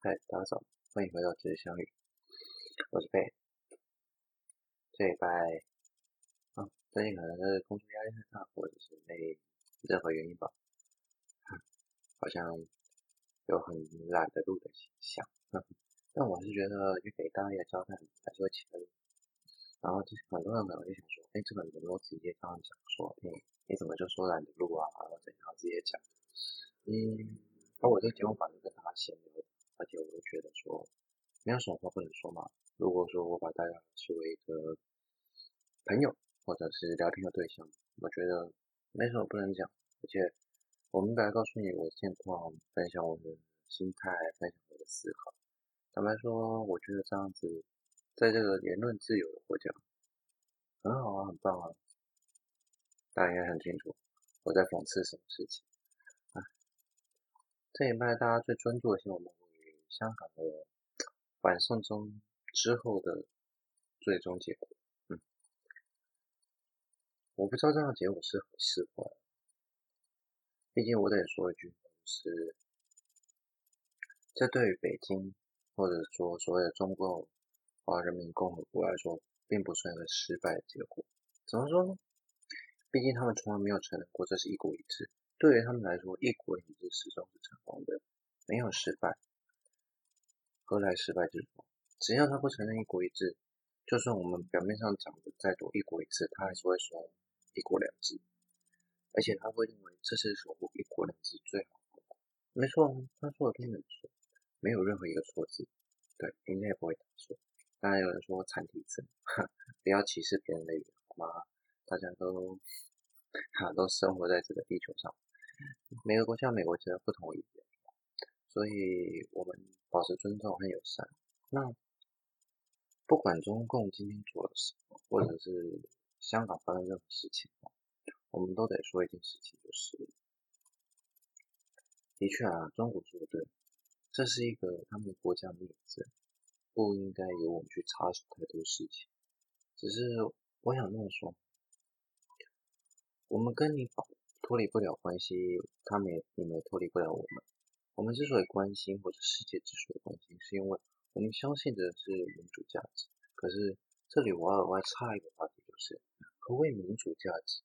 嗨，大家早，欢迎回到知识相遇，我是贝。这一拜啊，最近可能是工作压力太大，或者是没任何原因吧，好像有很懒得录的倾向。但我是觉得，就给大家一个交代，还是会起来。然后就是很多人可能就想说，哎，这个能不能直接刚刚讲说，哎，你怎么就说懒得录啊？然后怎样直接讲？嗯，那我这个节目反正跟大家闲聊，而且我觉得说，没有什么话不能说嘛。如果说我把大家视为一个朋友或者是聊天的对象，我觉得没什么不能讲。而且我明白告诉你我的现况，分享我的心态，分享我的思考。坦白说，我觉得这样子。在这个言论自由的国家，很好啊，很棒啊！大家应该很清楚我在讽刺什么事情。啊，这一拜大家最专注的新闻，莫过于香港的反送中之后的最终结果。嗯，我不知道这样的结果是好是坏。毕竟我得说一句，是这对于北京，或者说所谓的中国。华人民共和国来说，并不算一个失败的结果。怎么说呢？毕竟他们从来没有承认过这是一国一制。对于他们来说，一国一制始终是成功的，没有失败。何来失败之说？只要他不承认一国一制，就算我们表面上讲的再多一国一制，他还是会说一国两制。而且他会认为这是守护一国两制最好的方法。没错，他说的都没错，没有任何一个错字。对，应该也不会打错。当然有人说残体字，哈不要歧视别人的语言，好吗？大家都哈都生活在这个地球上，每个国家每个国家不同语言，所以我们保持尊重和友善。那不管中共今天做了什么，或者是香港发生任何事情，我们都得说一件事情，就是的确啊，中国说的对，这是一个他们国家的名字。不应该由我们去插手太多事情，只是我想这么说，我们跟你脱离不了关系，他们也你们也脱离不了我们。我们之所以关心，或者世界之所以关心，是因为我们相信的是民主价值。可是这里我要额外插一个话题，就是何谓民主价值？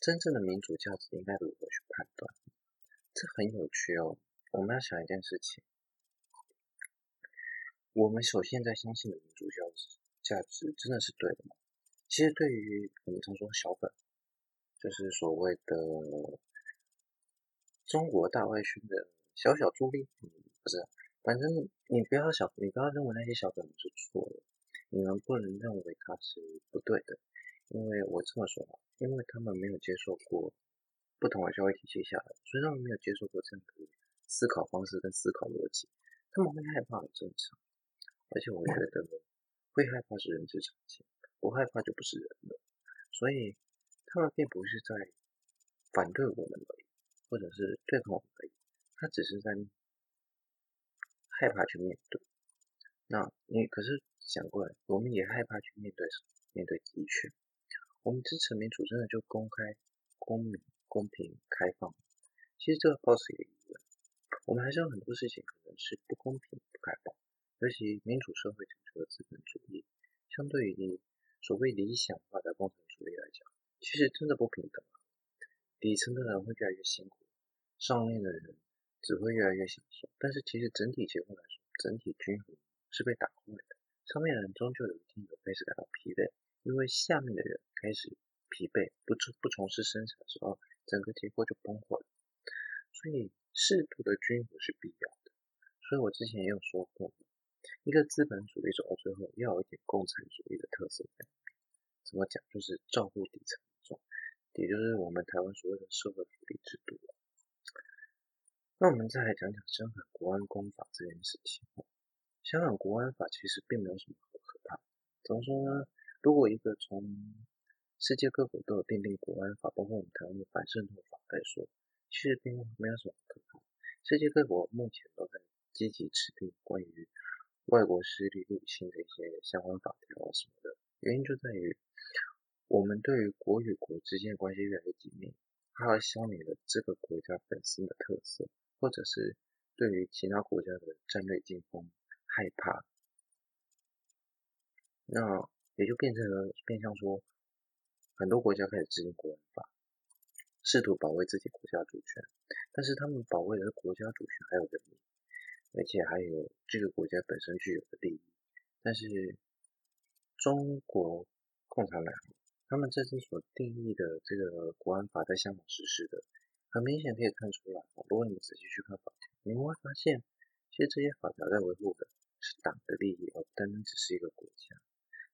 真正的民主价值应该如何去判断？这很有趣哦。我们要想一件事情。我们首先在相信的民主价值价值真的是对的吗？其实对于我们常说小本，就是所谓的中国大外宣的小小助力，不是，反正你不要小，你不要认为那些小粉是错的，你们不能认为他是不对的，因为我这么说吧，因为他们没有接受过不同的教育体系下来，所以他们没有接受过这样的思考方式跟思考逻辑，他们会害怕很正常。而且我觉得会害怕是人之常情，不害怕就不是人了。所以他们并不是在反对我们而已，或者是对抗我们而已，他只是在害怕去面对。那你可是想过来，我们也害怕去面对？面对极权。我们支持民主，真的就公开、公民、公平、开放。其实这个 boss 也一样，我们还是有很多事情可能是不公平、不开放。尤其民主社会讲求的资本主义，相对于所谓理想化的共产主义来讲，其实真的不平等啊。底层的人会越来越辛苦，上面的人只会越来越享受。但是其实整体结构来说，整体均衡是被打坏的。上面的人终究有一天会开始感到疲惫，因为下面的人开始疲惫，不从不从事生产的时候，整个结构就崩坏了。所以适度的均衡是必要的。所以我之前也有说过。一个资本主义走到最后，要有一点共产主义的特色在里面。怎么讲？就是照顾底层民众，也就是我们台湾所谓的社会福利制度。那我们再来讲讲香港国安公法这件事情。香港国安法其实并没有什么可怕。怎么说呢？如果一个从世界各国都有订定国安法，包括我们台湾的反渗透法来说，其实并没有什么可怕。世界各国目前都在积极制定关于外国势力入侵的一些相关法条啊什么的，原因就在于我们对于国与国之间的关系越来越紧密，它消弭了这个国家本身的特色，或者是对于其他国家的战略进攻害怕，那也就变成了变相说，很多国家开始制定国安法，试图保卫自己国家主权，但是他们保卫的是国家主权还有人民，而且还有这个国家本身具有的利益，但是中国共产党他们这次所定义的这个国安法在香港实施的，很明显可以看出来，如果你仔细去看法条，你会发现，其实这些法条在维护的是党的利益，而不单单只是一个国家。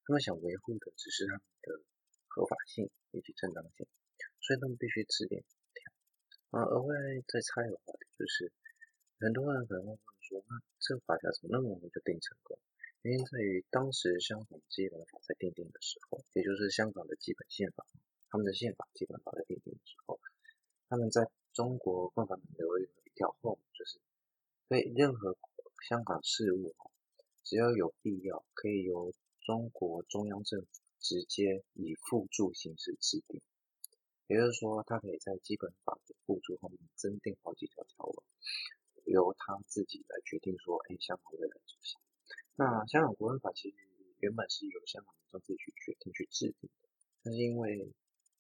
他们想维护的只是他们的合法性以及正当性，所以他们必须制定法条。啊，额外再插一个话题，就是很多人可能会问说，那这个法条怎么那么容易就定成功？原因在于当时香港基本法在订定的时候，也就是香港的基本宪法，他们的宪法基本法在订定的时候，他们在中国共产党留有一条后门，就是对任何香港事务，只要有必要，可以由中国中央政府直接以附注形式制定，也就是说，他可以在基本法的附注后面增订好几条条文，由他自己来决定说，哎，香港未来走向。那香港国安法其实原本是由香港民众自己去决定去制定的，但是因为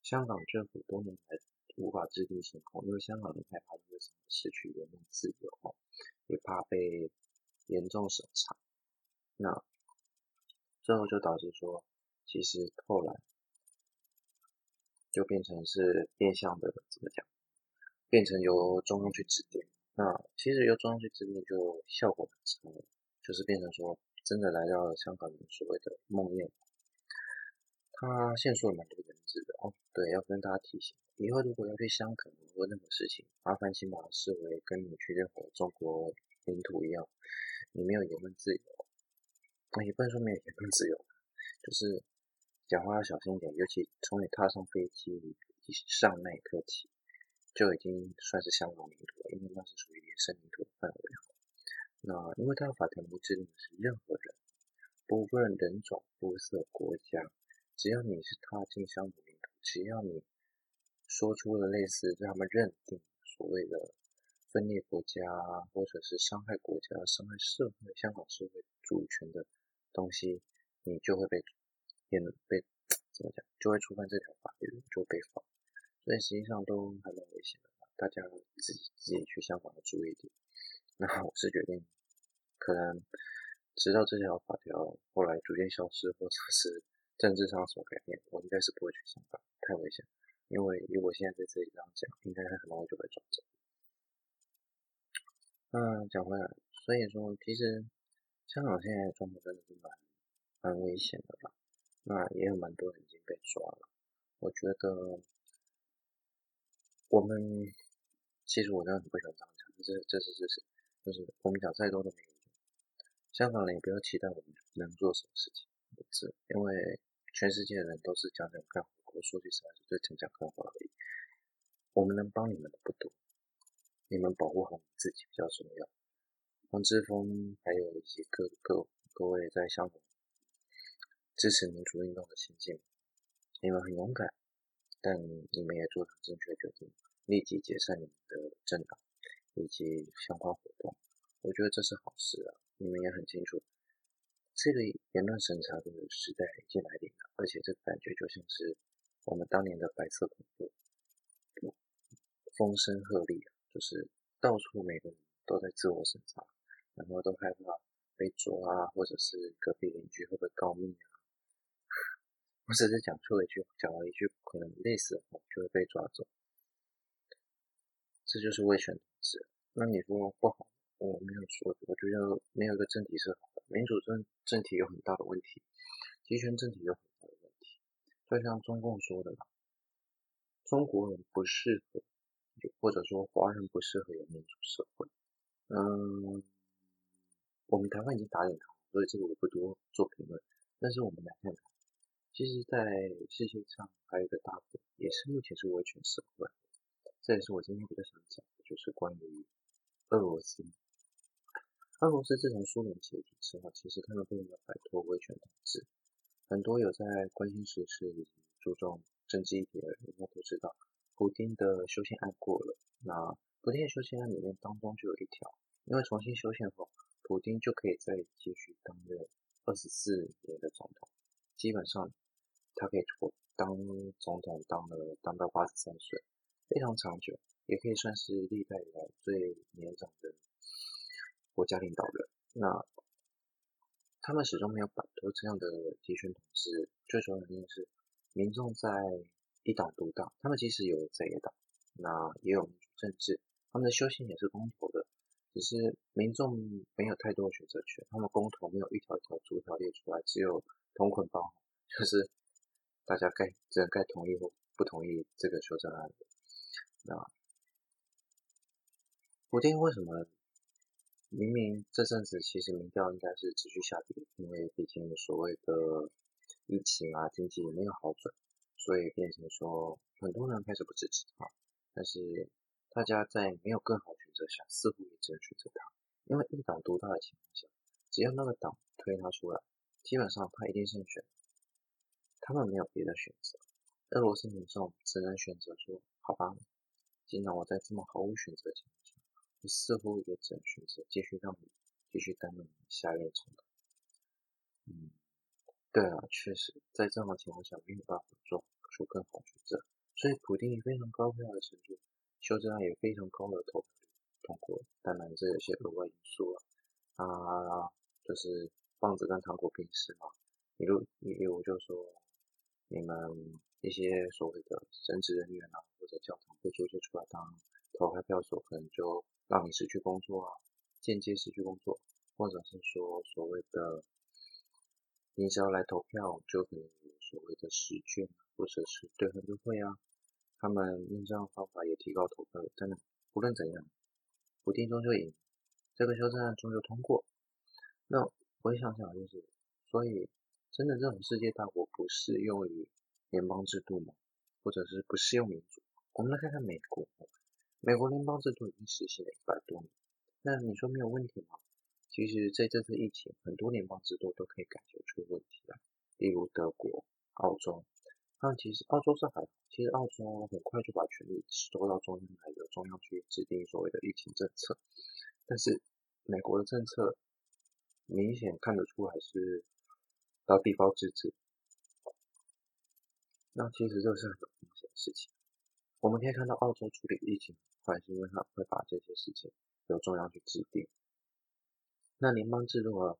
香港政府多年来无法制定行动，因为香港人害怕因为什么失去言论自由，也怕被严重审查，那。最后就导致说，其实后来就变成是变相的怎么讲，变成由中央去制定。那其实由中央去制定就效果很差，就是变成说真的来到了香港人所谓的梦魇。他限缩了蛮多文字的哦。对，要跟大家提醒，以后如果要去香港或任何事情，麻烦请把它视为跟你去任何中国领土一样，你没有言论自由。那也不能说没有言论自由，就是讲话要小心一点，尤其从你踏上飞机以上那一刻起，就已经算是香港领土了，因为那是属于连生领土的范围。那因为它的法条不制定的是任何人，不论人种、肤色、国家，只要你是踏进香港领土，只要你说出了类似让他们认定所谓的。分裂国家，或者是伤害国家、伤害社会、香港社会主权的东西，你就会被变得被怎么讲，就会触犯这条法律，就被罚。所以实际上都还蛮危险的，大家自己自己去香港的注意点。那我是决定，可能直到这条法条后来逐渐消失，或者是政治上所改变，我应该是不会去香港，太危险。因为以我现在在这里这样讲，应该很容易就被抓走。那讲回来，所以说其实香港现在的状况真的是蛮蛮危险的吧？那也有蛮多人已经被抓了。我觉得我们其实我真的很不喜欢这样讲，这这是这是，就是我们讲再多都没有用。香港人不要期待我们能做什么事情，不是，因为全世界的人都是讲讲干话，我说句实话，是最讲讲干话而已。我们能帮你们的不多。你们保护好你自己比较重要。黄之峰还有一些各各各位在香港支持民主运动的先进，你们很勇敢，但你们也做出正确决定，立即解散你们的政党以及相关活动。我觉得这是好事啊！你们也很清楚，这个言论审查的时代已经来临了，而且这个感觉就像是我们当年的白色恐怖，风声鹤唳啊！就是到处每个人都在自我审查，然后都害怕被抓啊，或者是隔壁邻居会不会告密啊，或者是讲错了一句，讲了一句可能类似的话就会被抓走。这就是威权统治。那你说不好，我没有说，我觉得没有一个政体是好的，民主政政体有很大的问题，集权政体有很大的问题。就像中共说的，中国人不适合。或者说，华人不适合有民主社会。嗯，我们台湾已经打脸他，所以这个我不多做评论。但是我们来看看，其实，在世界上还有一个大国，也是目前是威权社会。这也是我今天比较想讲的，就是关于俄罗斯。俄罗斯自从苏联解体之后，其实他们并没有摆脱威权统治。很多有在关心时事以及注重政治议题的人，应该都知道。普丁的修宪案过了，那普丁的修宪案里面当中就有一条，因为重新修宪后，普丁就可以再继续当任二十四年的总统，基本上他可以当总统当了当到八十三岁，非常长久，也可以算是历代以来最年长的国家领导人。那他们始终没有摆脱这样的集权统治，最主要的原因是民众在一党独大，他们即使有在野党，那也有民主政治，他们的修宪也是公投的，只是民众没有太多的选择权，他们公投没有一条一条逐条列出来，只有同捆包，就是大家该只能该同意或不同意这个修正案。那普丁为什么？明明这阵子其实民调应该是持续下跌，因为毕竟所谓的疫情啊，经济也没有好转，所以变成说很多人开始不支持他。但是大家在没有更好选择下，似乎也只能选择他，因为一党独大的情况下，只要那个党推他出来，基本上他一定胜选。他们没有别的选择，俄罗斯民众只能选择说：好吧，既然我在这么毫无选择的情况下。你似乎也只能选择继续让你继续担任下一任总统。嗯，对啊，确实，在这样的情况下没有办法做出更好选择，所以普丁以非常高票的程度，修正案也非常高的投票率通过。当然，这有些额外因素了啊，就是棒子跟糖果并施嘛。比如，例如就说你们一些所谓的神职人员啊，或者教堂被租借出来当投开票所，可能就。让你失去工作啊，间接失去工作，或者是说所谓的，你只要来投票，就可能有所谓的试卷，或者是兑换优惠啊。他们用这样的方法也提高投票率，真的，无论怎样，不定终究赢，这个修正案终究通过。那我想想，就是，所以真的这种世界大国不适用于联邦制度吗？或者是不适用民主？我们来看看美国。美国联邦制度已经实行了一百多年，那你说没有问题吗？其实在这次疫情，很多联邦制度都可以感觉出问题来，例如德国、澳洲。那其实澳洲是还，其实澳洲很快就把权力收到中央来，由中央去制定所谓的疫情政策。但是美国的政策明显看得出来是到地方自治，那其实这是很明显的事情。我们可以看到，澳洲处理疫情快，是因为他会把这些事情由中央去制定。那联邦制度的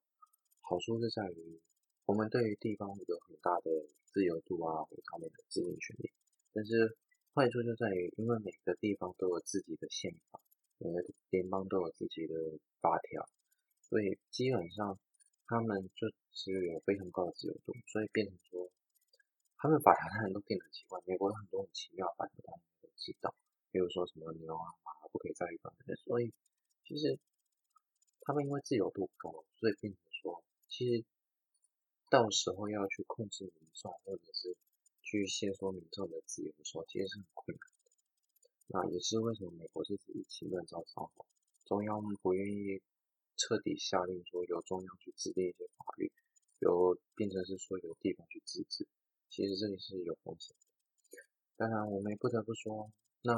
好处是在于，我们对于地方有很大的自由度啊，和他们的制定权利。但是坏处就在于，因为每个地方都有自己的宪法，每个联邦都有自己的法条，所以基本上他们就只有非常高的自由度，所以变成说，他们法条当然都变得很奇怪。美国有很多很奇妙的法条。知道，比如说什么牛啊马不可以在一块，所以其实他们因为自由度高，所以变成说，其实到时候要去控制民众，或者是去限缩民众的自由的时候，其实是很困难的。那也是为什么美国这次疫情乱糟糟，中央不愿意彻底下令说由中央去制定一些法律，由变成是说由地方去自治，其实这里是有风险的。当然，我们也不得不说，那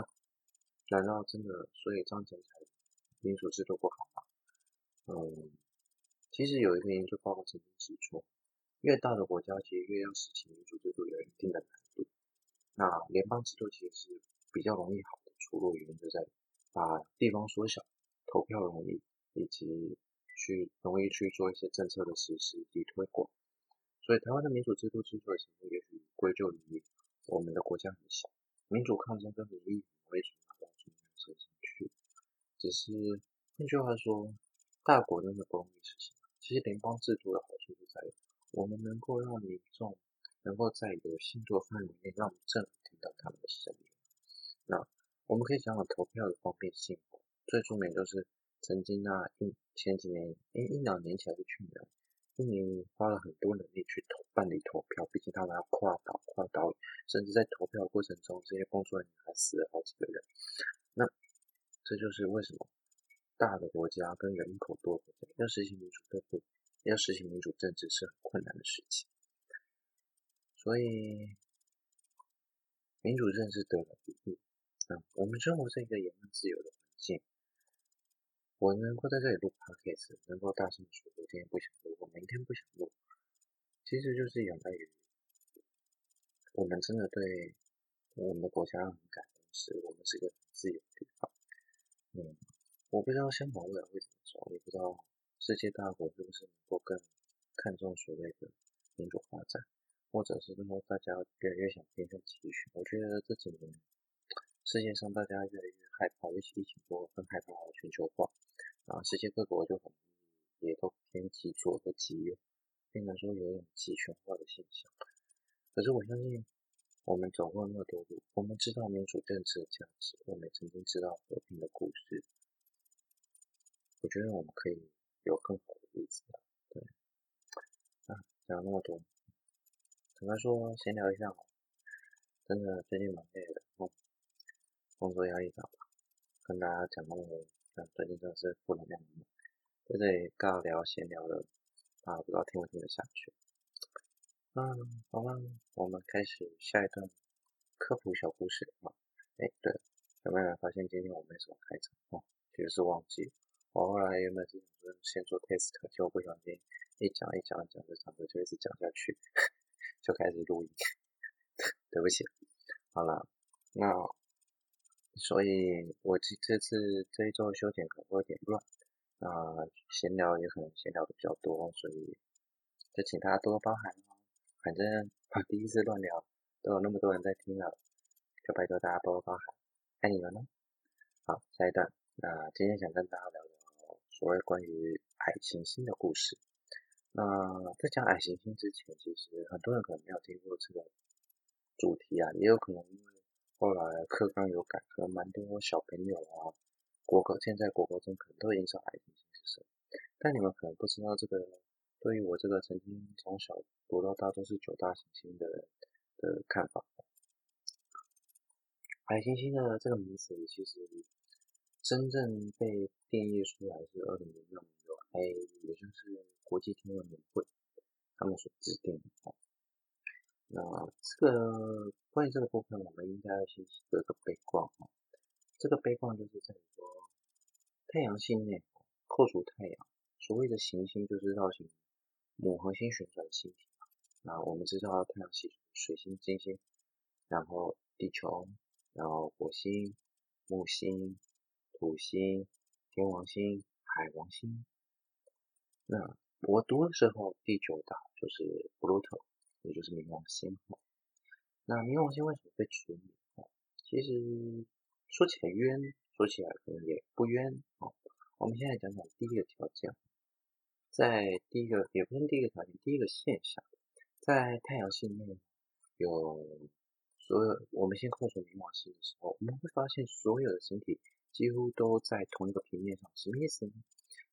难道真的所以这样讲起来，民主制度不好吗？嗯，其实有一个研究报告曾经指出，越大的国家其实越要实行民主制度有一定的难度。那联邦制度其实是比较容易好的出路，原因就在把地方缩小，投票容易，以及去容易去做一些政策的实施以及推广。所以台湾的民主制度之所以成功，也许归咎于。我们的国家很小，民主抗争跟民意很容易传达到中央身上去。只是换句话说，大国真的不容易实行。其实联邦制度的好处就在于，我们能够让民众能够在有限度的范围内，让政府听到他们的声音。那我们可以讲讲投票的方便性。最著名就是曾经那一前几年，因一两年前还是去年。印尼花了很多能力去投办理投票，毕竟他们要跨岛、跨岛，甚至在投票过程中，这些工作人员还死了好几个人。那这就是为什么大的国家跟人口多国家要实行民主制度，要实行民主政治是很困难的事情。所以民主政治得来不易。那我们生活在一个言论自由的环境，我能够在这里录 podcast，能够大声说，我今天不想录，我明天不想录，其实就是仰赖于我们真的对我们的国家很感恩，是我们是一个很自由的地方。嗯，我不知道香港未来会怎么走，也不知道世界大国是不是能够更看重所谓的民主发展。或者是说大家越来越想变成集权，我觉得这几年世界上大家越来越害怕，尤其疫情过后更害怕全球化，啊，世界各国就很也都偏极左和极右，变成说有一种集权化的现象。可是我相信，我们走过那么多路，我们知道民主政治的价值，我们曾经知道和平的故事，我觉得我们可以有更好的日子。对，啊，讲那么多。怎么说？闲聊一下嘛，真的最近蛮累的，工作压力大吧？跟大家讲那么多，最近真的是负能量，在这里尬聊闲聊的，啊，不知道听不听得下去？嗯，好吧，我们开始下一段科普小故事啊。哎，对了，有没有发现今天我没什么开场？哦，其实是忘记。我后来原本是想说先做 test，结果不小心一讲一讲讲，着讲着就一直讲下去。就开始录音，对不起，好了，那所以我这这次这一周的修剪可能会有点乱，啊闲聊也可能闲聊的比较多，所以就请大家多多包涵哦。反正我第一次乱聊，都有那么多人在听了，就拜托大家多多包涵，爱你们哦。好，下一段，那今天想跟大家聊聊所谓关于矮行星的故事。那在讲矮行星之前，其实很多人可能没有听过这个主题啊，也有可能因为后来课纲有改革，蛮多小朋友啊，国高现在国高中可能都已经知道矮行星是什么，但你们可能不知道这个，对于我这个曾经从小读到大都是九大行星的人的看法。矮行星的这个名词，其实真正被定义出来是二零零六年有 A，也就是。国际天文年会，他们所制定的。那这个关于这个部分，我们应该要先做一个背景。这个背景就是在于说，太阳系内扣除太阳，所谓的行星就是绕行母恒星旋转的星体。那我们知道太阳系水星、金星，然后地球，然后火星、木星、土星、天王星、海王星。那我读的时候，第九大就是 Pluto，也就是冥王星。那冥王星为什么被除名？其实说起来冤，说起来可能也不冤。我们现在讲讲第一个条件，在第一个也不是第一个条件，第一个现象，在太阳系内有所有，我们先扣除冥王星的时候，我们会发现所有的星体几乎都在同一个平面上。什么意思呢？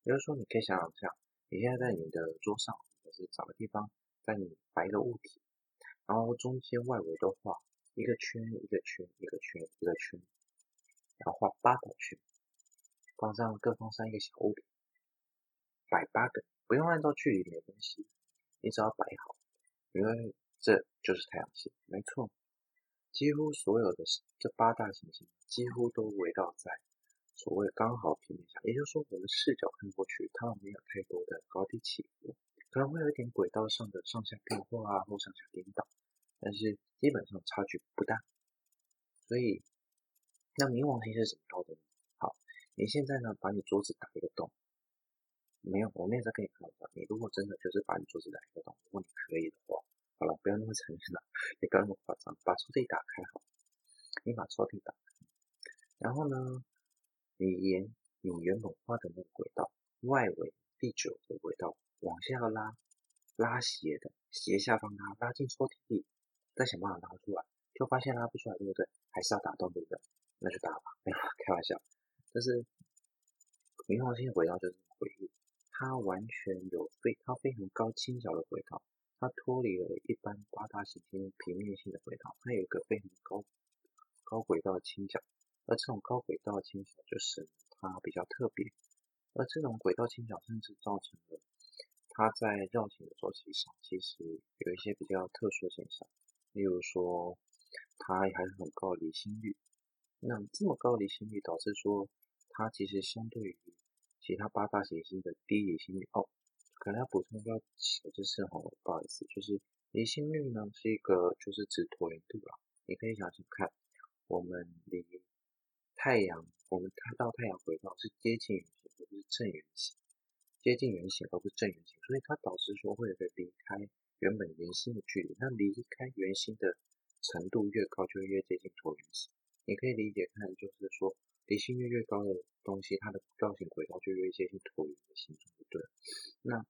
比如说，你可以想想这样。你现在在你的桌上，或是找个地方，在你摆一个物体，然后中间外围都画一个圈，一个圈，一个圈，一个圈，然后画八个圈，放上各放上一个小物品，摆八个，不用按照距离没关系，你只要摆好，因为这就是太阳系，没错，几乎所有的这八大行星几乎都围绕在。所谓刚好平面上，也就是说，我们视角看过去，它们没有太多的高低起伏，可能会有一点轨道上的上下变化啊，或上下颠倒，但是基本上差距不大。所以，那冥王星是怎么到的呢？好，你现在呢，把你桌子打一个洞，没有，我没有在跟你开玩笑。你如果真的就是把你桌子打一个洞，如果你可以的话，好了，不要那么残忍了，也不要那么夸张，把抽屉打开好，你把抽屉打开，然后呢？你沿你原本画的那个轨道，外围第九个轨道往下拉，拉斜的斜下方拉，拉进抽屉里，再想办法拉出来，就发现拉不出来，对不对？还是要打洞，对不对？那就打吧，没有 开玩笑。但是冥王星的轨道就是这么诡异，它完全有非它非常高倾角的轨道，它脱离了一般八大行星平面性的轨道，它有一个非常高高轨道的倾角。而这种高轨道倾角就是它比较特别，而这种轨道倾角甚至造成了它在绕行的周期上其实有一些比较特殊的现象，例如说它还是很高离心率。那这么高离心率导致说它其实相对于其他八大行星的低离心率哦。可能要补充一个小知识哈，不好意思，就是离心率呢是一个就是指椭圆度啊。你可以想想看，我们离太阳，我们它到太阳轨道是接近圆形而不是正圆形，接近圆形而不是正圆形，所以它导致说会有个离开原本圆心的距离。那离开圆心的程度越高，就越接近椭圆形。你可以理解看，就是说离心率越高的东西，它的造型轨道就越接近椭圆的形状，对。那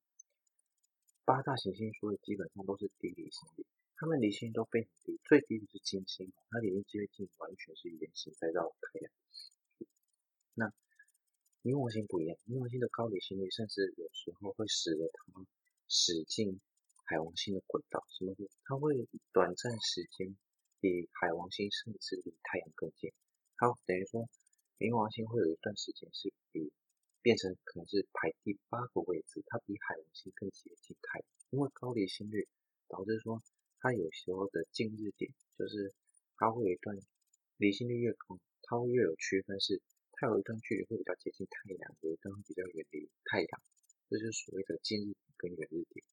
八大行星所以基本上都是低离心率，它们离心率都非常低，最低的是金星，它已经接近完全是圆形在绕太阳。那冥王星不一样，冥王星的高离心率甚至有时候会使得它驶进海王星的轨道，什么意思？它会短暂时间比海王星甚至离太阳更近。它等于说，冥王星会有一段时间是比。变成可能是排第八个位置，它比海王星更接近太阳，因为高离心率导致说它有时候的近日点就是它会有一段离心率越高，它会越有区分是它有一段距离会比较接近太阳，有一段会比较远离太阳，这就是所谓的近日点跟远日点。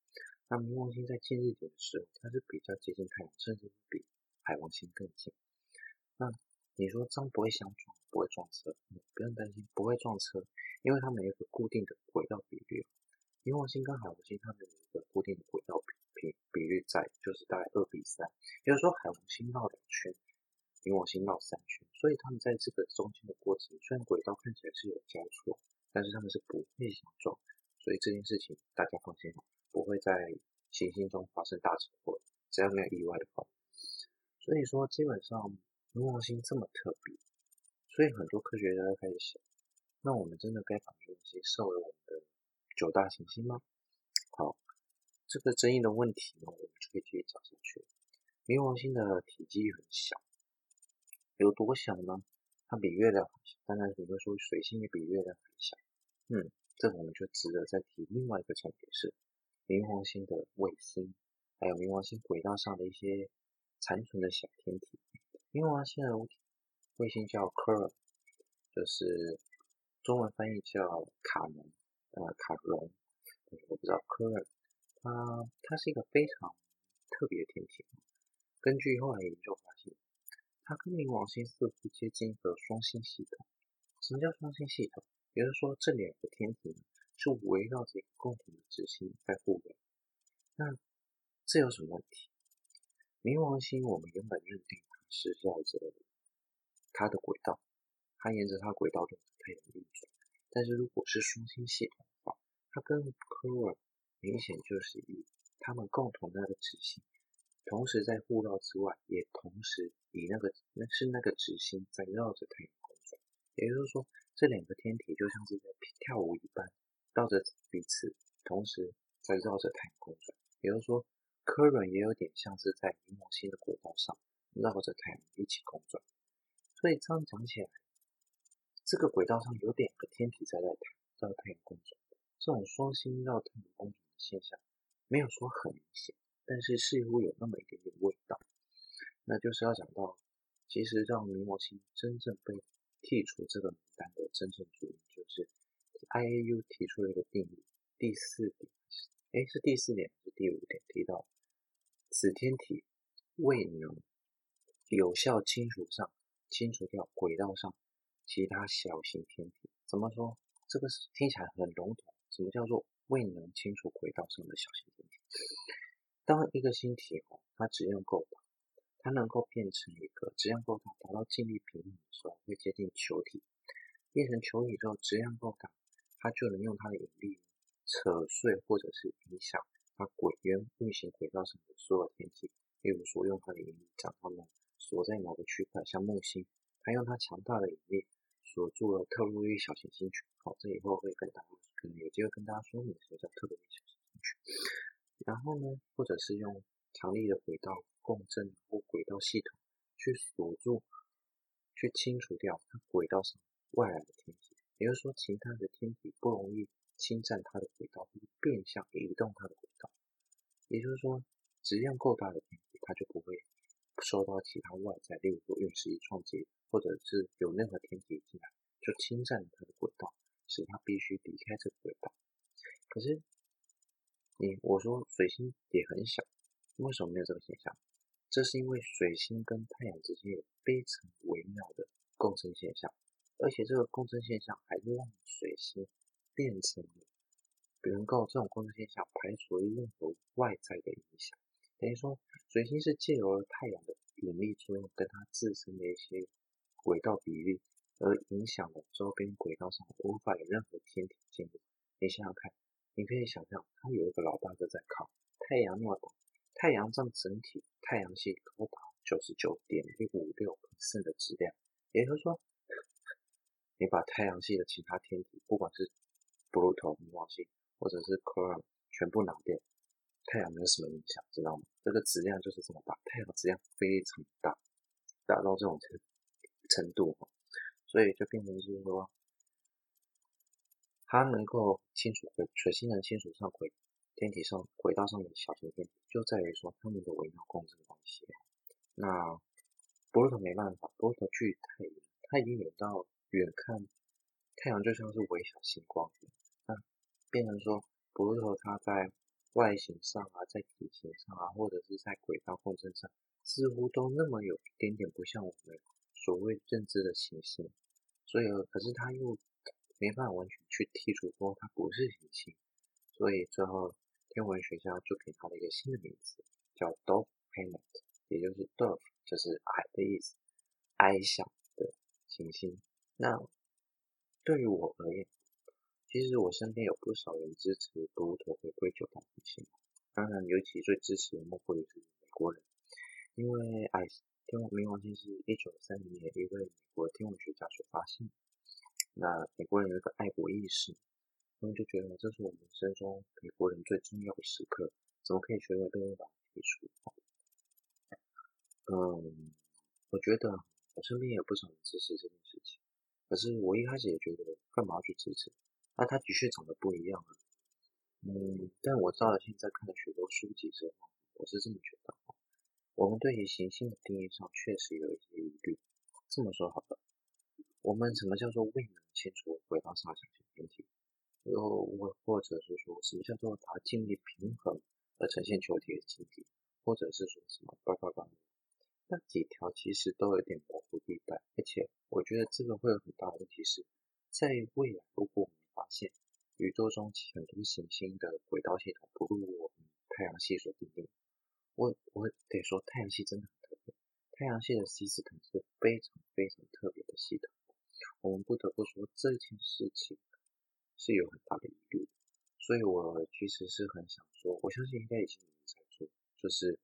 那冥王星在近日点的时候，它是比较接近太阳，甚至比海王星更近。那你说这样不会相撞，不会撞车，不用担心，不会撞车，因为它们有一个固定的轨道比率。冥王星跟海王星它们有一个固定的轨道比比比率在，就是大概二比三。也就是说，海王星绕两圈，冥王星绕三圈，所以它们在这个中间的过程，虽然轨道看起来是有交错，但是他们是不会相撞。所以这件事情大家放心，不会在行星中发生大车祸，只要没有意外的话。所以说，基本上。冥王星这么特别，所以很多科学家都开始想：那我们真的该把冥王星设为我们的九大行星吗？好，这个争议的问题呢，我们就可以继续找下去。冥王星的体积很小，有多小呢？它比月亮还小。当然，你会说水星也比月亮还小。嗯，这我们就值得再提另外一个重点是冥王星的卫星，还有冥王星轨道上的一些残存的小天体。冥王星的卫星叫科尔，就是中文翻译叫卡门，呃，卡戎，我不知道科尔，它它是一个非常特别的天体。根据后来研究发，它跟冥王星似乎接近一个双星系统。什么叫双星系统？也就是说，这两个天体呢是围绕着一个共同的质星在互动。那这有什么问题？冥王星我们原本认定它。是绕着它的轨道，它沿着它轨道中的太阳运转。但是如果是双星系统的话，它跟科尔明显就是以他们共同的那个质星，同时在互绕之外，也同时以那个那是那个质星在绕着太阳公转。也就是说，这两个天体就像是在跳舞一般，绕着彼此，同时在绕着太阳公转。也就是说，科伦也有点像是在冥王星的轨道上。绕着太阳一起公转，所以这样讲起来，这个轨道上有两个天体在绕太绕太阳公转。这种双星绕太阳公转的现象，没有说很明显，但是似乎有那么一点点味道。那就是要讲到，其实让冥王星真正被剔除这个名单的真正主因，就是 IAU 提出了一个定义，第四点，诶，是第四点还是第五点提到，此天体未能。有效清除上，清除掉轨道上其他小型天体。怎么说？这个是听起来很笼统。什么叫做未能清除轨道上的小型天体？当一个星体哦，它质量够大，它能够变成一个质量够大，达到静力平衡的时候，会接近球体。变成球体之后，质量够大，它就能用它的引力扯碎或者是影响它轨原运行轨道上的所有天体。例如说，用它的引力将它们。锁在某个区块，像木星，它用它强大的引力锁住了特洛伊小行星群。好，这以后会跟大家可能有机会跟大家说明什么叫特洛伊小行星群。然后呢，或者是用强力的轨道共振或轨道系统去锁住、去清除掉它轨道上外来的天体，也就是说，其他的天体不容易侵占它的轨道，变相移动它的轨道。也就是说，质量够大的天体，它就不会。受到其他外在，例如说陨石撞击，或者是有任何天体进来，就侵占它的轨道，使它必须离开这个轨道。可是你我说水星也很小，为什么没有这个现象？这是因为水星跟太阳之间有非常微妙的共振现象，而且这个共振现象还让水星变成能够这种共振现象排除了任何外在的影响。等于说，水星是借由了太阳的引力作用跟它自身的一些轨道比例，而影响了周边轨道上无法有任何天体进入。你想想看，你可以想象它有一个老大哥在靠太阳那么大。太阳占整体太阳系高达九十九点一五六的质量，也就是说，你把太阳系的其他天体，不管是 Pluto 冥王星或者是 Chiron 全部拿掉，太阳没有什么影响，知道吗？这个质量就是这么大，太阳质量非常大，大到这种程程度，所以就变成是说，它能够清楚回水星能清楚上轨。天体上轨道上的小型天体，就在于说它们的微妙共振关系。那布鲁特没办法，布鲁特距太远，它已经远到远看太阳就像是微小星光。那变成说布鲁特它在外形上啊，在体型上啊，或者是在轨道共振上，似乎都那么有一点点不像我们所谓认知的行星。所以，可是它又没办法完全去剔除说它不是行星。所以最后。天文学家就给它了一个新的名字，叫 Dwarf Planet，也就是 Dwarf，就是矮的意思，矮小的行星。那对于我而言，其实我身边有不少人支持布鲁托回归九大行星，当然，尤其最支持的莫过于是美国人，因为矮天文冥王星是一九三零年一位美国天文学家所发现。那美国人有一个爱国意识。他们就觉得这是我们人生中美国人最重要的时刻，怎么可以觉得被人把它剔除？嗯，我觉得我身边也有不少人支持这件事情，可是我一开始也觉得干嘛去支持？那、啊、它的确长得不一样啊。嗯，但我到了现在看了许多书籍之后，我是这么觉得：我们对于行星的定义上确实有一些疑虑。这么说好了，我们什么叫做未能清楚轨道上的小型天体？又或或者是说什么叫做它建立平衡而呈现球体的晶体，或者是说什么叭叭叭，那几条其实都有点模糊地带，而且我觉得这个会有很大的问题是，在未来如果我们发现宇宙中很多行星的轨道系统不如我们太阳系所定义，我我得说太阳系真的很特别，太阳系的 system 是非常非常特别的系统，我们不得不说这件事情。是有很大的疑虑，所以我其实是很想说，我相信应该已经有人在做，就是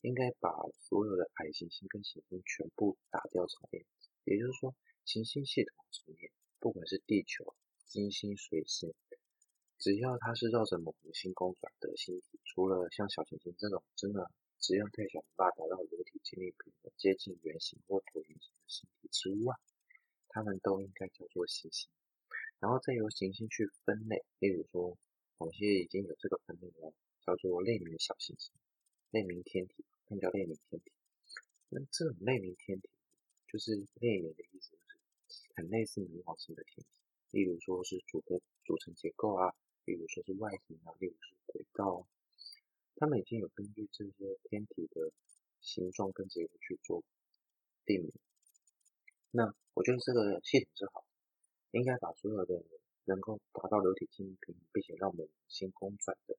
应该把所有的矮行星跟行星全部打掉重练，也就是说，行星系统重练，不管是地球、金星、水星，只要它是绕着某个星公转的星体，除了像小行星这种真的质量太小，无法达到流体静力平衡、接近圆形或椭圆形的星体之外，它们都应该叫做行星。然后再由行星去分类，例如说，某些已经有这个分类了，叫做类名小行星、类名天体，那叫类名天体。那这种类名天体，就是类名的意思，就是很类似冥王星的天体，例如说是组的组成结构啊，例如说是外形啊，例如是轨道啊，他们已经有根据这些天体的形状跟结构去做定名。那我觉得这个系统是好。应该把所有的能够达到流体静力平衡，并且让我们星公转的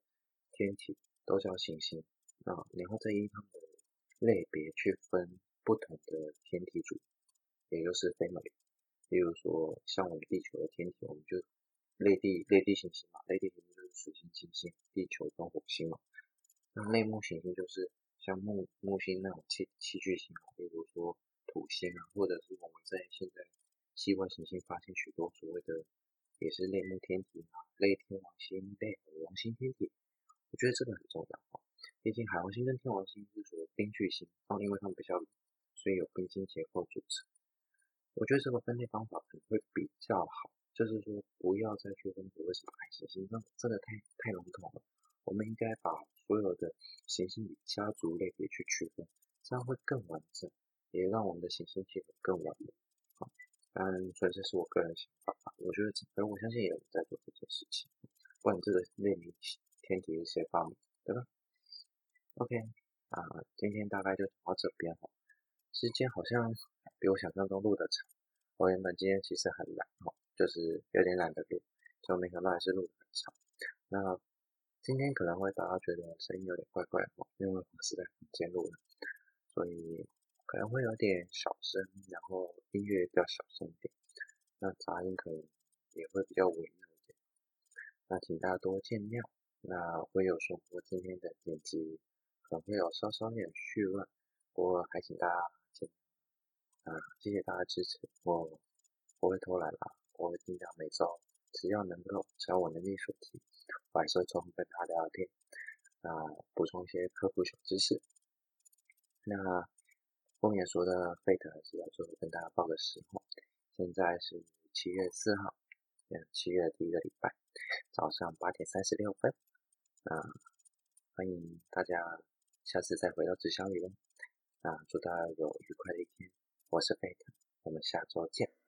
天体都叫行星。那然后再依它们的类别去分不同的天体组，也就是 family。例如说，像我们地球的天体，我们就类地类地行星嘛，类地行星就是水星、金星、地球跟火星嘛。那类木行星就是像木木星那种七七巨星啊，例如说土星啊，或者是我们在现在。系外行星发现许多所谓的也是类木天体啊，类天王星、类海王星天体，我觉得这个很重要啊。毕竟海王星跟天王星是属于冰巨星，然后因为它们比较冷，所以有冰晶结构组成。我觉得这个分类方法可能会比较好，就是说不要再去分为什么矮行星，那真的太太笼统了。我们应该把所有的行星以家族类别去区分，这样会更完整，也让我们的行星系统更完美。好当然，纯粹是我个人想法吧。我觉得，而我相信有人在做这件事情，不然这个内名天地一些方面，对吧？OK，啊，今天大概就讲到这边哈。时间好像比我想象中录的长。我原本今天其实很懒哈，就是有点懒得录，就没想到还是录的很长。那今天可能会大家觉得声音有点怪怪的，因为我是在房间录的，所以可能会有点小声，然后音乐比较小声一点，那杂音可能也会比较微妙一点，那请大家多见谅。那会有说我今天的剪辑可能会有稍稍点絮乱，不过还请大家见谅。啊，谢谢大家支持，我不会偷懒啦，我会尽量每周只要能够，只要我能力所及，我还是会跟大家聊聊天，啊，补充一些科普小知识。那后面说的 Fate 还是要最后跟大家报个时候，现在是七月四号，嗯，七月的第一个礼拜，早上八点三十六分，啊，欢迎大家下次再回到直销里哦，啊，祝大家有愉快的一天。我是贝特我们下周见。